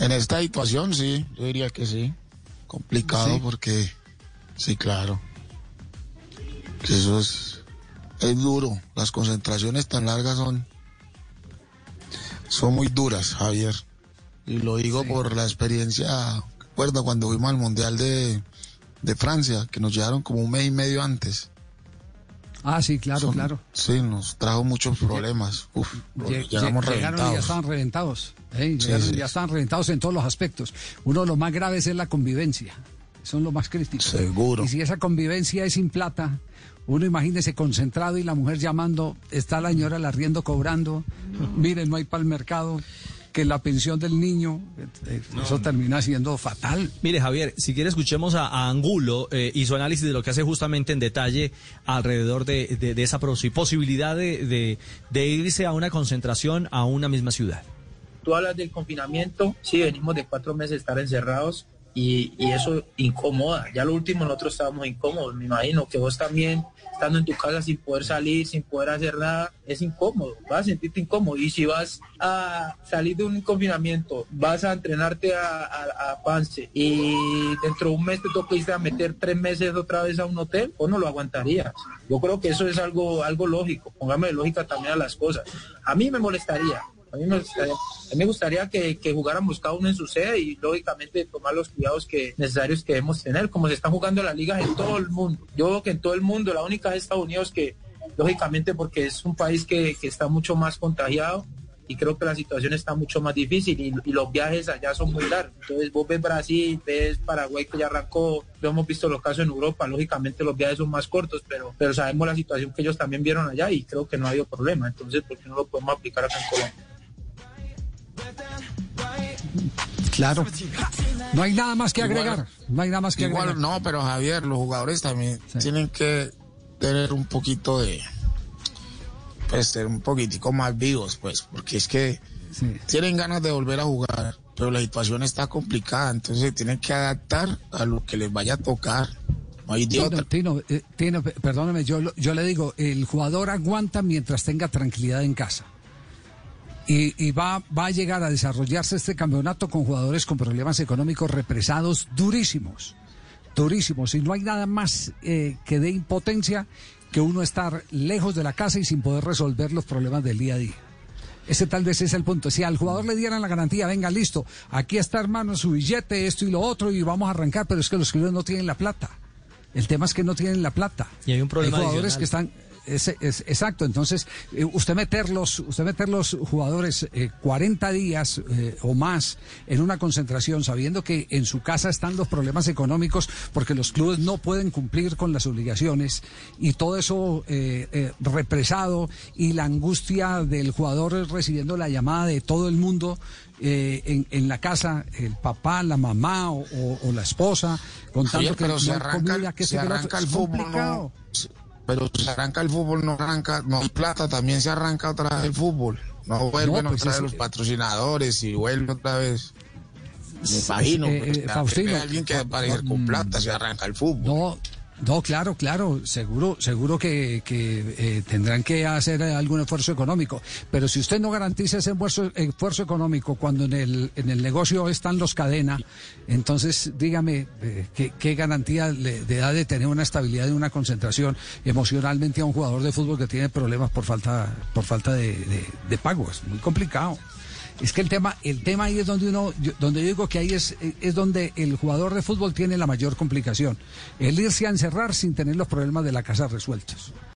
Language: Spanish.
En esta situación sí, yo diría que sí. Complicado porque, sí, claro. Eso es, es duro. Las concentraciones tan largas son, son muy duras, Javier. Y lo digo por la experiencia, recuerdo cuando fuimos al Mundial de, de Francia, que nos llegaron como un mes y medio antes. Ah, sí, claro, Son- claro. Sí, nos trajo muchos problemas. Uf, Lle- llegamos lle- llegaron y ya reventados. estaban reventados. ¿eh? Sí, Llegaron y sí. ya estaban reventados en todos los aspectos. Uno de los más graves es la convivencia. Son los más críticos. Seguro. Y si esa convivencia es sin plata, uno imagínese concentrado y la mujer llamando, está la señora el arriendo cobrando, miren, no hay para el mercado, que la pensión del niño, eh, eso termina siendo fatal. Mire, Javier, si quiere escuchemos a, a Angulo eh, y su análisis de lo que hace justamente en detalle alrededor de, de- de esa posi- posibilidad de, de- de irse a una concentración a una misma ciudad. Tú hablas del confinamiento, sí, venimos de cuatro meses de estar encerrados y, y eso incomoda. Ya lo último nosotros estábamos incómodos, me imagino que vos también, estando en tu casa sin poder salir, sin poder hacer nada, es incómodo, vas a sentirte incómodo. Y si vas a salir de un confinamiento, vas a entrenarte a, a, Pance y dentro de un mes te toca a meter tres meses otra vez a un hotel, o no lo aguantarías. Yo creo que eso es algo, algo lógico, póngame lógica también a las cosas. A mí me molestaría, a mí me gustaría, a mí me gustaría que, que jugáramos cada uno en su sede y lógicamente tomar los cuidados que necesarios que debemos tener, como se están jugando las ligas en todo el mundo. Yo veo que en todo el mundo, la única es Estados Unidos que, lógicamente, porque es un país que, está mucho más contagiado y creo que la situación está mucho más difícil y, y los viajes allá son muy largos. Entonces vos ves Brasil, ves Paraguay que ya arrancó, lo hemos visto los casos en Europa, lógicamente los viajes son más cortos, pero, pero sabemos la situación que ellos también vieron allá y creo que no ha habido problema. Entonces, ¿por qué no lo podemos aplicar acá en Colombia? Claro. No hay nada más que agregar. No hay nada más que Igual, agregar. no, pero Javier, los jugadores también Sí. tienen que tener un poquito de, pues, ser un poquitico más vivos, pues, porque es que Sí. tienen ganas de volver a jugar, pero la situación está complicada, entonces tienen que adaptar a lo que les vaya a tocar. No hay Tino, otra. Tino, eh, Tino, pe- perdóname, yo, yo le digo, el jugador aguanta mientras tenga tranquilidad en casa. Y, y va, va a llegar a desarrollarse este campeonato con jugadores con problemas económicos represados durísimos, durísimos. Y no hay nada más eh, que dé impotencia que uno estar lejos de la casa y sin poder resolver los problemas del día a día. Ese tal vez es el punto. Si al jugador le dieran la garantía, venga, listo, aquí está hermano su billete, esto y lo otro, y vamos a arrancar, pero es que los clubes no tienen la plata. El tema es que no tienen la plata. Y hay un problema jugadores adicional. que están. Es, es- exacto, entonces eh, usted meterlos, usted meter los jugadores eh, 40 días eh, o más en una concentración, sabiendo que en su casa están los problemas económicos, porque los clubes no pueden cumplir con las obligaciones y todo eso eh, represado y la angustia del jugador recibiendo la llamada de todo el mundo eh, en, en la casa, el papá, la mamá o, o- o la esposa, contando que no se arranca, comida, que se otro. arranca el Es fútbol, complicado. no, pero se arranca el fútbol, no arranca, no hay plata, también se arranca otra vez el fútbol. No vuelven No, pues otra vez los patrocinadores y vuelve otra vez. Me imagino, eh, pues, eh, Faustino, alguien que aparece con plata, se arranca el fútbol. No, no, claro, claro, seguro, seguro que, eh, tendrán que hacer algún esfuerzo económico. Pero si usted no garantiza ese esfuerzo, económico cuando en el, en el negocio están los cadena, entonces dígame eh, ¿qué, qué garantía le, le da de tener una estabilidad y una concentración emocionalmente a un jugador de fútbol que tiene problemas por falta, por falta de, de, de pago. Es muy complicado. Es que el tema, el tema ahí es donde uno, donde yo digo que ahí es, es donde el jugador de fútbol tiene la mayor complicación. El irse a encerrar sin tener los problemas de la casa resueltos.